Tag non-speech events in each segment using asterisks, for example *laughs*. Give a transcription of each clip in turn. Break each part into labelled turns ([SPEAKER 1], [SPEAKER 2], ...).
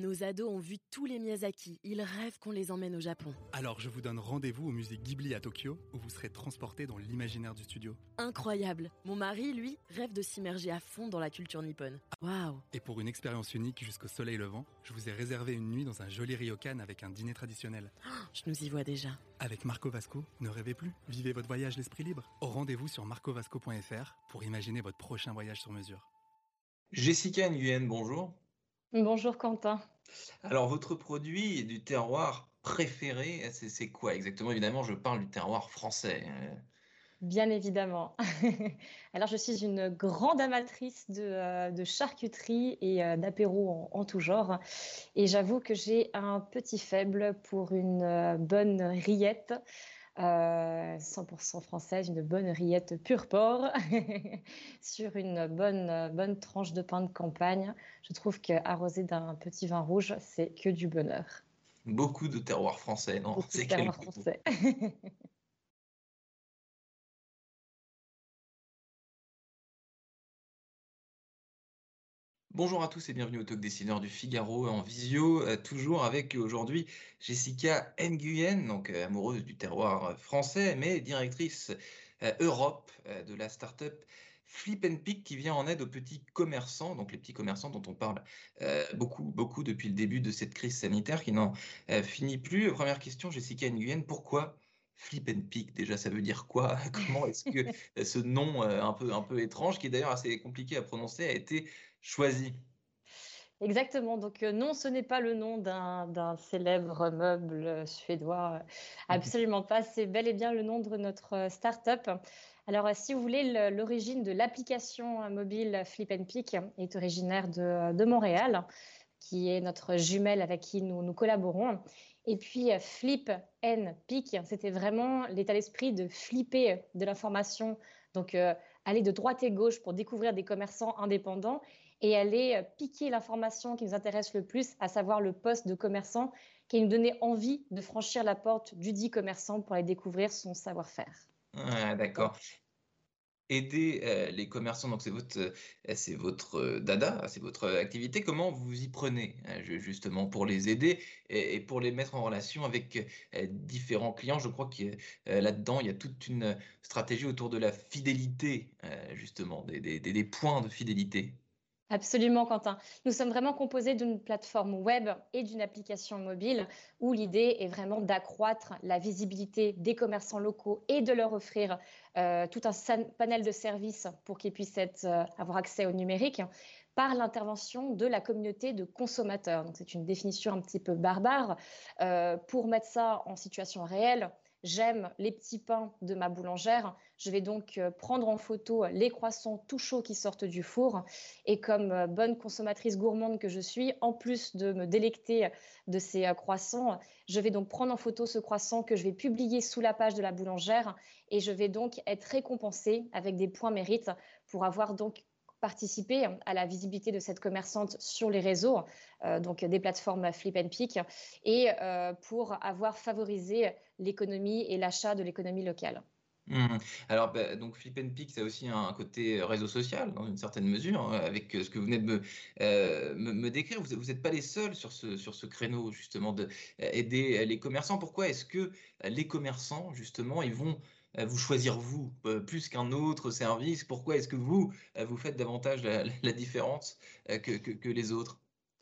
[SPEAKER 1] Nos ados ont vu tous les Miyazaki. Ils rêvent qu'on les emmène au Japon.
[SPEAKER 2] Alors je vous donne rendez-vous au musée Ghibli à Tokyo, où vous serez transporté dans l'imaginaire du studio.
[SPEAKER 1] Incroyable. Mon mari, lui, rêve de s'immerger à fond dans la culture nippone. Waouh.
[SPEAKER 2] Et pour une expérience unique jusqu'au soleil levant, je vous ai réservé une nuit dans un joli ryokan avec un dîner traditionnel.
[SPEAKER 1] Je nous y vois déjà.
[SPEAKER 2] Avec Marco Vasco, ne rêvez plus, vivez votre voyage l'esprit libre. Au rendez-vous sur marcovasco.fr pour imaginer votre prochain voyage sur mesure.
[SPEAKER 3] Jessica Nguyen, bonjour.
[SPEAKER 4] Bonjour Quentin.
[SPEAKER 3] Alors, votre produit du terroir préféré, c'est quoi exactement? Évidemment, je parle du terroir français.
[SPEAKER 4] Bien évidemment. *laughs* Alors, je suis une grande amatrice de, euh, charcuterie et euh, d'apéro en, tout genre. Et j'avoue que j'ai un petit faible pour une euh, bonne rillette. 100% française, une bonne rillette pur porc *laughs* sur une bonne, bonne tranche de pain de campagne. Je trouve qu'arrosé d'un petit vin rouge, c'est que du bonheur.
[SPEAKER 3] Beaucoup de terroir français, non
[SPEAKER 4] terroir français. *laughs*
[SPEAKER 3] Bonjour à tous et bienvenue au Talk Dessineur du Figaro en visio, euh, toujours avec aujourd'hui Jessica Nguyen, donc euh, amoureuse du terroir français, mais directrice euh, Europe de la start-up Flip and Pick qui vient en aide aux petits commerçants, donc les petits commerçants dont on parle beaucoup, beaucoup depuis le début de cette crise sanitaire qui n'en finit plus. Première question, Jessica Nguyen, pourquoi Flip and Pick, déjà, ça veut dire quoi? *laughs* Comment est-ce que ce nom un, peu, un peu étrange, qui est d'ailleurs assez compliqué à prononcer, a été choisi
[SPEAKER 4] Exactement. Donc euh, non, ce n'est pas le nom d'un célèbre meuble euh, suédois. Euh, absolument pas. C'est bel et bien le nom de notre start-up. Alors, si vous voulez, l'origine de l'application mobile Flip and Pick est originaire de, Montréal, qui est notre jumelle avec qui nous, nous collaborons. Et puis, Flip and Pick, c'était vraiment l'état d'esprit de flipper de l'information. Donc, aller de droite et gauche pour découvrir des commerçants indépendants et aller euh, piquer l'information qui nous intéresse le plus, à savoir le poste de commerçant, qui nous donnait envie de franchir la porte du dit commerçant pour aller découvrir son savoir-faire.
[SPEAKER 3] Ah, D'accord. Aider euh, les commerçants, donc c'est votre, euh, dada, c'est votre activité. Comment vous y prenez justement pour les aider et, pour les mettre en relation avec différents clients? Je crois que là-dedans, il y a toute une stratégie autour de la fidélité, justement, des points de fidélité.
[SPEAKER 4] Absolument, Quentin. Nous sommes vraiment composés d'une plateforme web et d'une application mobile où l'idée est vraiment d'accroître la visibilité des commerçants locaux et de leur offrir euh, tout un panel de services pour qu'ils puissent euh, avoir accès au numérique par l'intervention de la communauté de consommateurs. C'est une définition un petit peu barbare. Euh, pour mettre ça en situation réelle, J'aime les petits pains de ma boulangère. Je vais donc euh, prendre en photo les croissants tout chauds qui sortent du four. Et comme euh, bonne consommatrice gourmande que je suis, en plus de me délecter de ces euh, croissants, je vais donc prendre en photo ce croissant que je vais publier sous la page de la boulangère. Et je vais donc être récompensée avec des points mérites pour avoir donc participer à la visibilité de cette commerçante sur les réseaux, euh, donc des plateformes Flip and Pick, et euh, pour avoir favorisé l'économie et l'achat de l'économie locale.
[SPEAKER 3] Mmh. Alors, bah, donc Flip and Pick, ça a aussi un côté réseau social, dans une certaine mesure, hein, avec ce que vous venez de me, euh, décrire. Vous n'êtes pas les seuls sur ce, sur ce créneau, justement, d'aider les commerçants. Pourquoi est-ce que les commerçants, justement, ils vont euh, vous choisir vous euh, plus qu'un autre service Pourquoi est-ce que vous, euh, vous faites davantage la, différence que, que, les autres?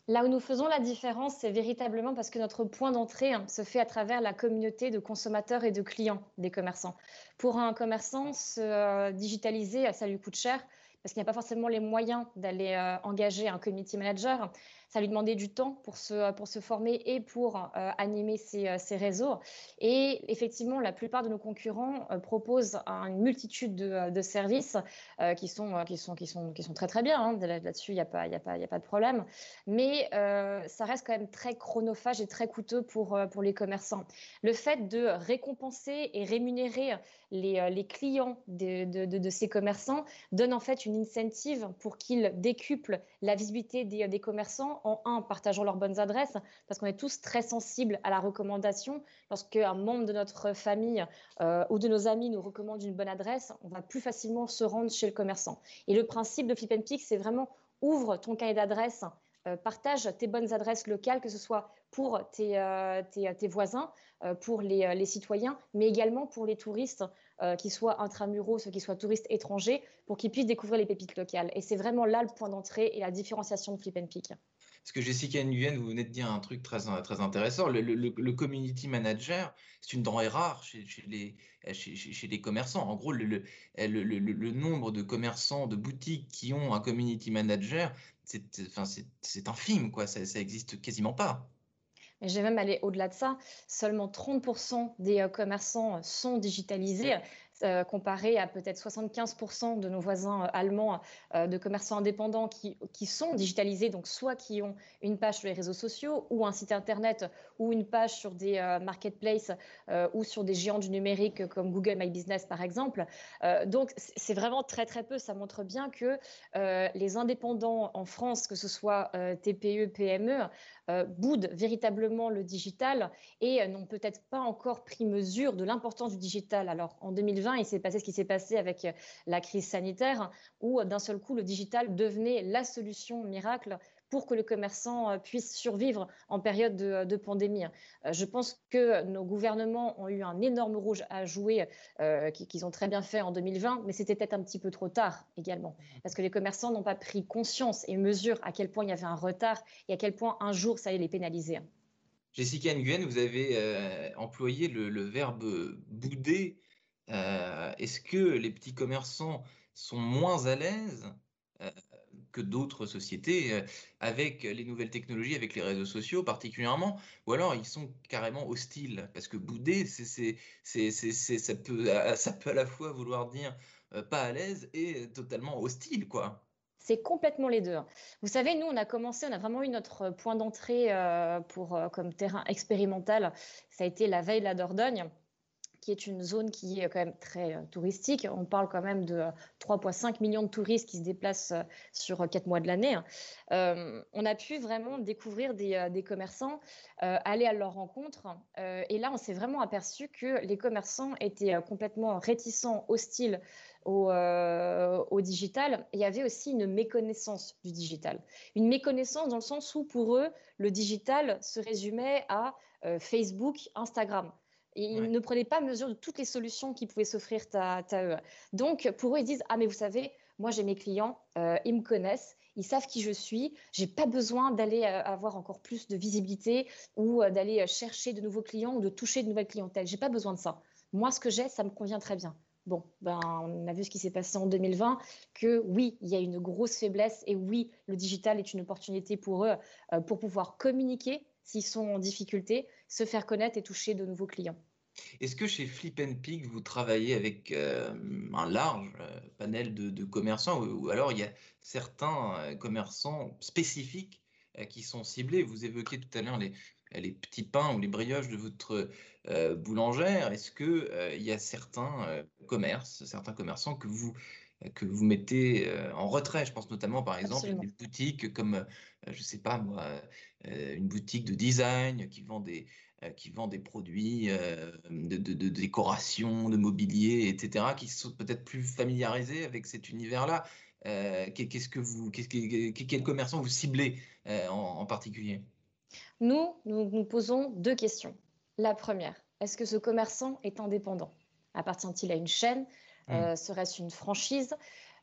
[SPEAKER 4] Là où nous faisons la différence, c'est véritablement parce que notre point d'entrée hein, se fait à travers la communauté de consommateurs et de clients des commerçants. Pour un commerçant, se digitaliser, ça lui coûte cher parce qu'il n'y a pas forcément les moyens d'aller engager un community manager. Ça lui demandait du temps pour se, pour se former et pour euh, animer ses, euh, ses, réseaux. Et effectivement, la plupart de nos concurrents euh, proposent une multitude de, de services qui, sont, qui, sont, qui, sont, qui sont très très bien. Hein. Là-dessus, il n'y a, pas, a, a pas de problème. Mais ça reste quand même très chronophage et très coûteux pour, pour les commerçants. Le fait de récompenser et rémunérer les, les clients de, de, de, ces commerçants donne en fait une incentive pour qu'ils décuplent la visibilité des, des commerçants en un, partageant leurs bonnes adresses, parce qu'on est tous très sensibles à la recommandation. Lorsque un membre de notre famille euh, ou de nos amis nous recommande une bonne adresse, on va plus facilement se rendre chez le commerçant. Et le principe de Flip Pick, c'est vraiment ouvre ton cahier d'adresse partage tes bonnes adresses locales, que ce soit pour tes, tes, voisins, pour les, citoyens, mais également pour les touristes, qui soient intramuros, ceux qui soient touristes étrangers, pour qu'ils puissent découvrir les pépites locales. Et c'est vraiment là le point d'entrée et la différenciation de Flip and Pick.
[SPEAKER 3] Parce que Jessica Nguyen, vous venez de dire un truc très, très intéressant. Le, community manager, c'est une denrée rare chez, les, chez, les commerçants. En gros, le, nombre de commerçants, de boutiques qui ont un community manager, c'est enfin, infime, quoi. Ça, ça existe quasiment pas.
[SPEAKER 4] Mais j'ai même allé au-delà de ça. Seulement 30% des euh, commerçants sont digitalisés. Euh, comparé à peut-être 75% de nos voisins euh, allemands euh, de commerçants indépendants qui, qui, sont digitalisés, donc soit qui ont une page sur les réseaux sociaux ou un site internet ou une page sur des marketplaces ou sur des géants du numérique comme Google My Business par exemple. donc c'est vraiment très très peu. Ça montre bien que les indépendants en France, que ce soit TPE, PME, boudent véritablement le digital et n'ont peut-être pas encore pris mesure de l'importance du digital. Alors en 2020, il s'est passé ce qui s'est passé avec euh, la crise sanitaire, où euh, d'un seul coup, le digital devenait la solution miracle pour que le commerçant euh, puisse survivre en période de, pandémie. Je pense que nos gouvernements ont eu un énorme rouge à jouer, qu'ils ont très bien fait en 2020, mais c'était peut-être un petit peu trop tard également, parce que les commerçants n'ont pas pris conscience et mesure à quel point il y avait un retard et à quel point un jour ça allait les pénaliser.
[SPEAKER 3] Jessica Nguyen, vous avez employé le, le, verbe bouder euh, est-ce que les petits commerçants sont moins à l'aise euh, que d'autres sociétés euh, avec les nouvelles technologies, avec les réseaux sociaux particulièrement, ou alors ils sont carrément hostiles? Parce que bouder, ça, peut, ça peut à la fois vouloir dire pas à l'aise et totalement hostile, quoi.
[SPEAKER 4] C'est complètement les deux. Hein. Vous savez, nous, on a commencé, on a vraiment eu notre point d'entrée pour, comme terrain expérimental. Ça a été la veille de la Dordogne qui est une zone qui est quand même très euh, touristique. On parle quand même de 3,5 euh, millions de touristes qui se déplacent euh, sur quatre mois de l'année. on a pu vraiment découvrir des, commerçants, aller à leur rencontre. et là, on s'est vraiment aperçu que les commerçants étaient complètement réticents, hostiles au, digital. il y avait aussi une méconnaissance du digital. Une méconnaissance dans le sens où pour eux, le digital se résumait à Facebook, Instagram ils ne prenaient pas mesure de toutes les solutions qui pouvaient s'offrir à, eux. Donc, pour eux, ils disent Ah, mais vous savez, moi, j'ai mes clients, euh, ils me connaissent, ils savent qui je suis, j'ai pas besoin d'aller euh, avoir encore plus de visibilité ou euh, d'aller chercher de nouveaux clients ou de toucher de nouvelles clientèles. J'ai pas besoin de ça. Moi, ce que j'ai, ça me convient très bien. Bon, ben, on a vu ce qui s'est passé en 2020, que oui, il y a une grosse faiblesse et oui, le digital est une opportunité pour eux pour pouvoir communiquer s'ils sont en difficulté, se faire connaître et toucher de nouveaux clients.
[SPEAKER 3] Est-ce que chez Flip Peak, vous travaillez avec euh, un large euh, panel de, commerçants ou, alors il y a certains euh, commerçants spécifiques qui sont ciblés? Vous évoquiez tout à l'heure les, les, petits pains ou les brioches de votre boulangère. Est-ce qu'il y a certains commerces, certains commerçants que vous que vous mettez en retrait? Je pense notamment, par exemple, à des boutiques comme, je ne sais pas moi, une boutique de design qui vend des, qui vend des produits de, de, décoration, de mobilier, etc., qui sont peut-être plus familiarisés avec cet univers-là. qu'est-ce que vous, qu'est-ce que, quel commerçant vous ciblez en, particulier?
[SPEAKER 4] Nous, nous nous posons deux questions. La première, est-ce que ce commerçant est indépendant? Appartient-il à une chaîne? Mmh. Euh, serait-ce une franchise?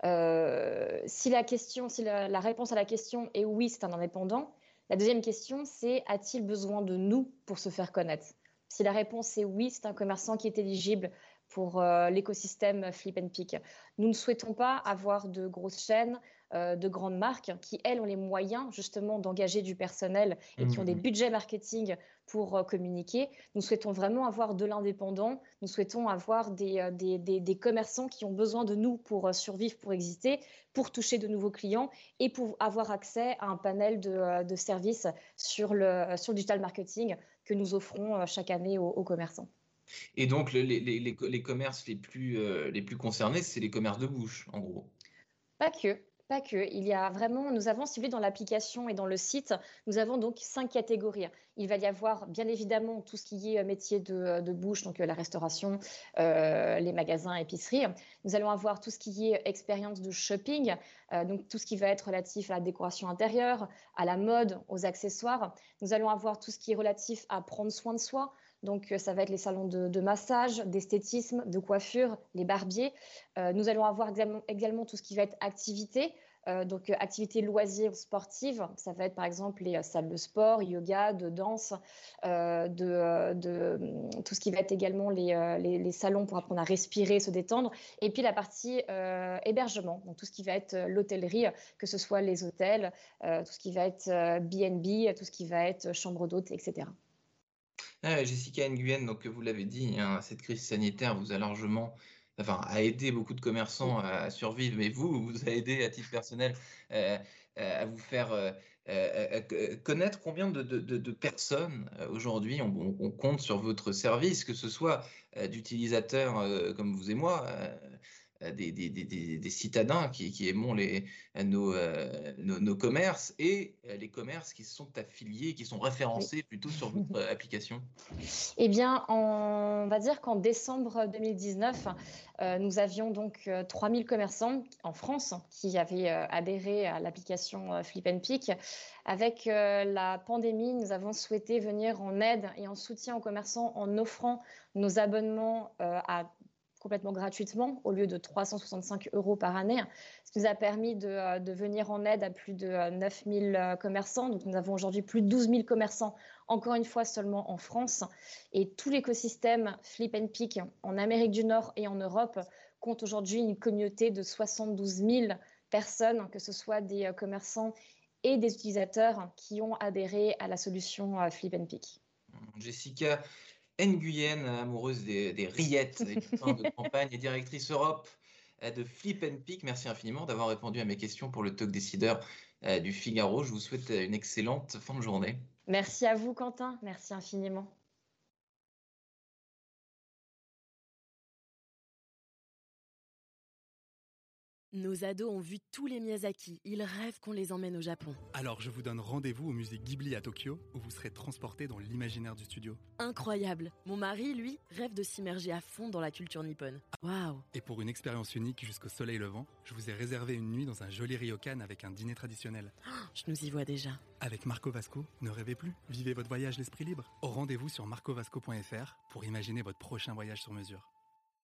[SPEAKER 4] Euh, Si la question, si la, réponse à la question est oui, c'est un indépendant. La deuxième question, c'est a-t-il besoin de nous pour se faire connaître? Si la réponse est oui, c'est un commerçant qui est éligible pour euh, l'écosystème Flip and Pick. Nous ne souhaitons pas avoir de grosses chaînes, de grandes marques qui, elles, ont les moyens justement d'engager du personnel et qui ont des mmh. budgets marketing pour euh, communiquer. Nous souhaitons vraiment avoir de l'indépendant. Nous souhaitons avoir des, des, des, commerçants qui ont besoin de nous pour survivre, pour exister, pour toucher de nouveaux clients et pour avoir accès à un panel de, de services sur le, sur le digital marketing que nous offrons chaque année aux commerçants.
[SPEAKER 3] Et donc, les, les, les, commerces les plus, euh, les plus concernés, c'est les commerces de bouche, en gros.
[SPEAKER 4] Pas que. Pas que. Il y a vraiment, nous avons, si dans l'application et dans le site, nous avons donc cinq catégories. Il va y avoir, bien évidemment, tout ce qui est euh, métier de, euh, bouche, donc euh, la restauration, les magasins, épiceries. Nous allons avoir tout ce qui est expérience de shopping, donc tout ce qui va être relatif à la décoration intérieure, à la mode, aux accessoires. Nous allons avoir tout ce qui est relatif à prendre soin de soi, donc, ça va être les salons de, massage, d'esthétisme, de coiffure, les barbiers. nous allons avoir également tout ce qui va être activité, euh, donc, euh, activités loisirs sportives, ça va être par exemple les euh, salles de sport, yoga, de danse, de, tout ce qui va être également les, salons pour apprendre à respirer, se détendre. Et puis la partie hébergement, donc tout ce qui va être l'hôtellerie, que ce soit les hôtels, tout ce qui va être BNB, tout ce qui va être chambre d'hôte, etc.
[SPEAKER 3] Ah, Jessica Nguyen, donc vous l'avez dit, hein, cette crise sanitaire vous a largement enfin, a aidé beaucoup de commerçants à survivre, mais vous, vous a aidé à titre personnel euh, euh, à vous faire euh, connaître combien de, personnes aujourd'hui on, compte sur votre service, que ce soit d'utilisateurs comme vous et moi, euh, des, citadins qui, aimons les, nos, euh, nos, commerces et euh, les commerces qui sont affiliés, qui sont référencés plutôt sur votre application
[SPEAKER 4] Eh bien, on va dire qu'en décembre 2019, nous avions donc 3000 commerçants en France qui avaient adhéré à l'application Flip and Pick. Avec la pandémie, nous avons souhaité venir en aide et en soutien aux commerçants en offrant nos abonnements à complètement gratuitement au lieu de 365 euros par année, ce qui nous a permis de, euh, venir en aide à plus de 9000 euh, euh, commerçants. Donc nous avons aujourd'hui plus de 12 000 commerçants, encore une fois seulement en France. Et tout l'écosystème Flip and Pick en Amérique du Nord et en Europe compte aujourd'hui une communauté de 72 000 personnes, que ce soit des commerçants et des utilisateurs qui ont adhéré à la solution Flip and Pick.
[SPEAKER 3] Jessica, Nguyen, amoureuse des, rillettes des de *laughs* campagne et directrice Europe euh, de Flip and Pick. Merci infiniment d'avoir répondu à mes questions pour le talk décideur euh, du Figaro. Je vous souhaite une excellente fin de journée.
[SPEAKER 4] Merci à vous, Quentin. Merci infiniment.
[SPEAKER 1] Nos ados ont vu tous les Miyazaki. Ils rêvent qu'on les emmène au Japon.
[SPEAKER 2] Alors je vous donne rendez-vous au musée Ghibli à Tokyo, où vous serez transporté dans l'imaginaire du studio.
[SPEAKER 1] Incroyable. Mon mari, lui, rêve de s'immerger à fond dans la culture nippone. Waouh.
[SPEAKER 2] Et pour une expérience unique jusqu'au soleil levant, je vous ai réservé une nuit dans un joli ryokan avec un dîner traditionnel.
[SPEAKER 1] je nous y vois déjà.
[SPEAKER 2] Avec Marco Vasco, ne rêvez plus. Vivez votre voyage l'esprit libre. Au rendez-vous sur marcovasco.fr pour imaginer votre prochain voyage sur mesure.